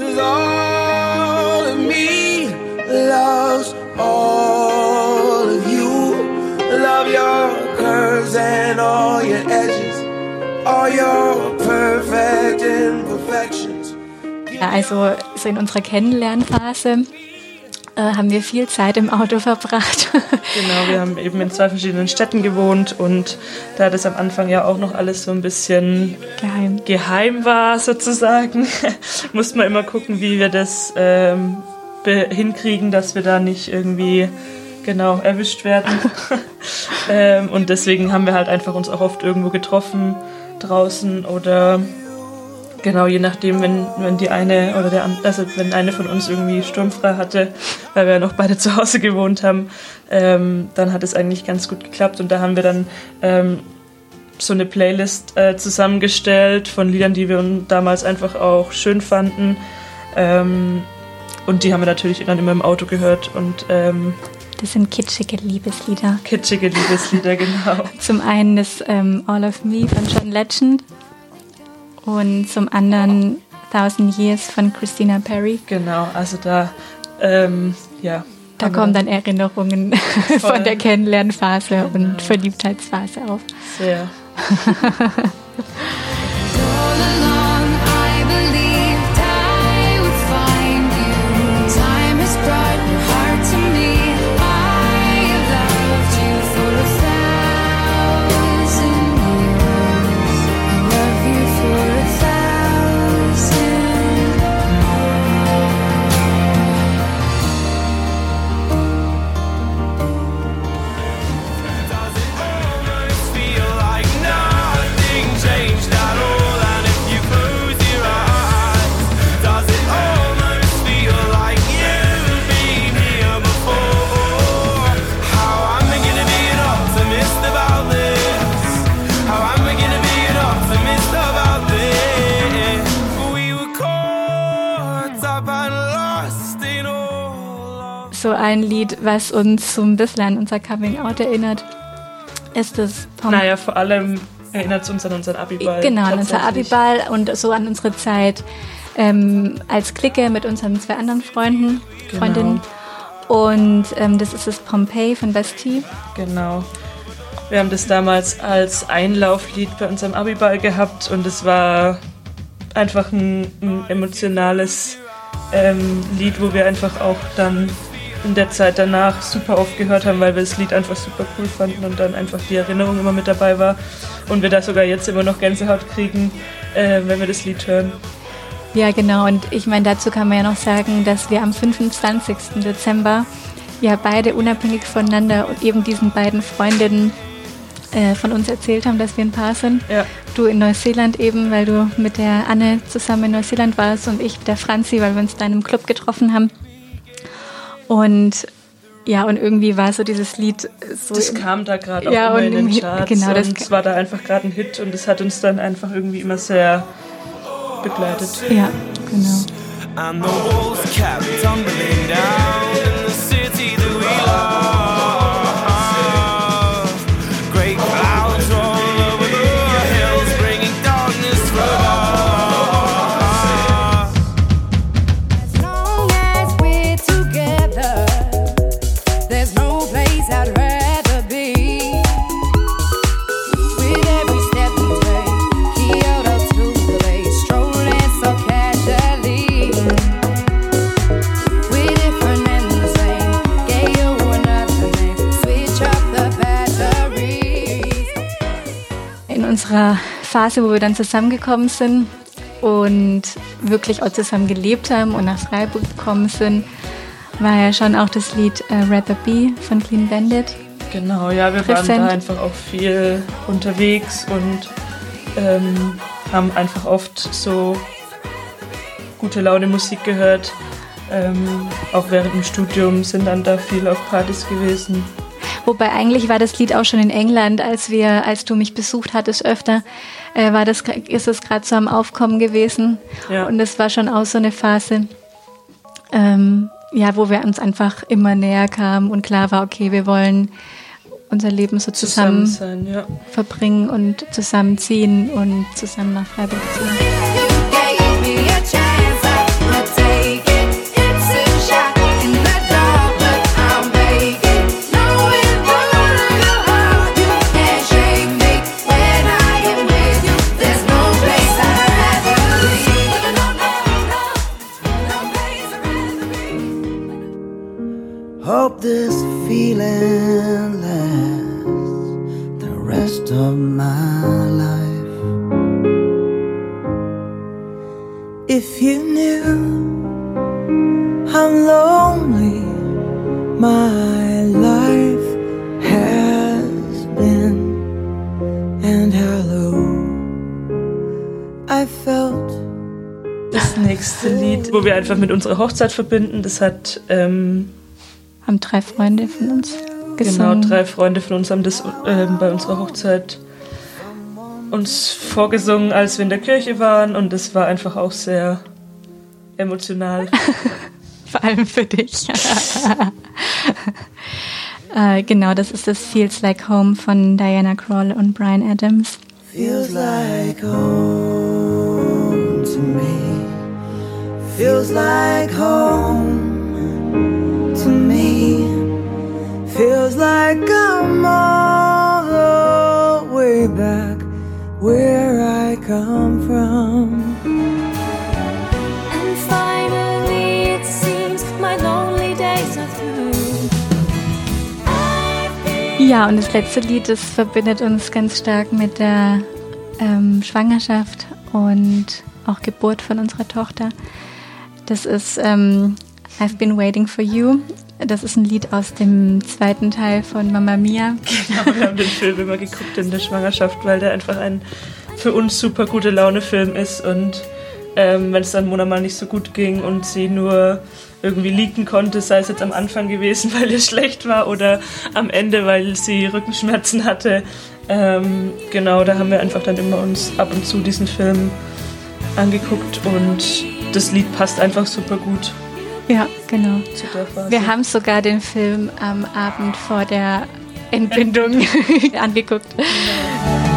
Cause all of me loves all of you. Love your curves and all your edges, all your perfect imperfections. Ja, also so in unserer Kennenlernphase äh, haben wir viel Zeit im Auto verbracht. genau, wir haben eben in zwei verschiedenen Städten gewohnt und da das am Anfang ja auch noch alles so ein bisschen geheim, geheim war sozusagen, mussten wir immer gucken, wie wir das ähm, hinkriegen, dass wir da nicht irgendwie genau erwischt werden. ähm, und deswegen haben wir halt einfach uns auch oft irgendwo getroffen draußen oder Genau, je nachdem, wenn, wenn die eine oder der also wenn eine von uns irgendwie sturmfrei hatte, weil wir ja noch beide zu Hause gewohnt haben, ähm, dann hat es eigentlich ganz gut geklappt und da haben wir dann ähm, so eine Playlist äh, zusammengestellt von Liedern, die wir damals einfach auch schön fanden. Ähm, und die haben wir natürlich dann immer im Auto gehört und ähm, das sind kitschige Liebeslieder. Kitschige Liebeslieder, genau. Zum einen das ähm, All of Me von John Legend und zum anderen Thousand Years von Christina Perry. Genau, also da, ähm, ja. Da kommen dann Erinnerungen von der Kennenlernphase genau. und Verliebtheitsphase auf. Sehr. so ein Lied, was uns so ein bisschen an unser Coming-out erinnert, ist das Pom Naja, vor allem erinnert es uns an unseren Abiball. Genau, an unser Abiball und so an unsere Zeit ähm, als Clique mit unseren zwei anderen Freunden, genau. Freundinnen. Und ähm, das ist das Pompeii von Bastille. Genau. Wir haben das damals als Einlauflied bei unserem Abiball gehabt und es war einfach ein, ein emotionales ähm, Lied, wo wir einfach auch dann in der Zeit danach super oft gehört haben, weil wir das Lied einfach super cool fanden und dann einfach die Erinnerung immer mit dabei war. Und wir da sogar jetzt immer noch Gänsehaut kriegen, äh, wenn wir das Lied hören. Ja, genau. Und ich meine, dazu kann man ja noch sagen, dass wir am 25. Dezember ja beide unabhängig voneinander und eben diesen beiden Freundinnen äh, von uns erzählt haben, dass wir ein Paar sind. Ja. Du in Neuseeland eben, weil du mit der Anne zusammen in Neuseeland warst und ich mit der Franzi, weil wir uns da in einem Club getroffen haben. Und ja, und irgendwie war so dieses Lied so. Das kam da gerade auch ja, immer in den Charts. Genau, das und es war da einfach gerade ein Hit und es hat uns dann einfach irgendwie immer sehr begleitet. Ja, genau. Unserer Phase, wo wir dann zusammengekommen sind und wirklich auch zusammen gelebt haben und nach Freiburg gekommen sind, war ja schon auch das Lied äh, Rather Be von Clean Bandit. Genau, ja, wir präsent. waren da einfach auch viel unterwegs und ähm, haben einfach oft so gute Laune Musik gehört. Ähm, auch während dem Studium sind dann da viel auf Partys gewesen. Wobei eigentlich war das Lied auch schon in England, als wir, als du mich besucht hattest öfter, äh, war das, ist es gerade so am Aufkommen gewesen. Ja. Und es war schon auch so eine Phase, ähm, ja, wo wir uns einfach immer näher kamen und klar war, okay, wir wollen unser Leben so zusammen, zusammen sein, ja. verbringen und zusammenziehen und zusammen nach Freiburg ziehen. If you knew how lonely my life has been and how low I felt. Das nächste Lied, wo wir einfach mit unserer Hochzeit verbinden, das hat. Ähm, haben drei Freunde von uns genau, gesungen. Genau, drei Freunde von uns haben das äh, bei unserer Hochzeit uns vorgesungen, als wir in der Kirche waren und das war einfach auch sehr emotional. Vor allem für dich. äh, genau, das ist das Feels Like Home von Diana Krall und Brian Adams. Feels like home to me. Feels like home to me. Feels like I'm all come from. Ja, und das letzte Lied, das verbindet uns ganz stark mit der ähm, Schwangerschaft und auch Geburt von unserer Tochter. Das ist ähm, I've Been Waiting for You. Das ist ein Lied aus dem zweiten Teil von Mamma Mia. Genau, wir haben den Film immer geguckt in der Schwangerschaft, weil der einfach ein für uns super gute Laune-Film ist und ähm, wenn es dann Mona mal nicht so gut ging und sie nur irgendwie leaken konnte, sei es jetzt am Anfang gewesen, weil es schlecht war oder am Ende, weil sie Rückenschmerzen hatte. Ähm, genau, da haben wir einfach dann immer uns ab und zu diesen Film angeguckt und das Lied passt einfach super gut. Ja, genau. Wir haben sogar den Film am Abend vor der Entbindung angeguckt. Genau.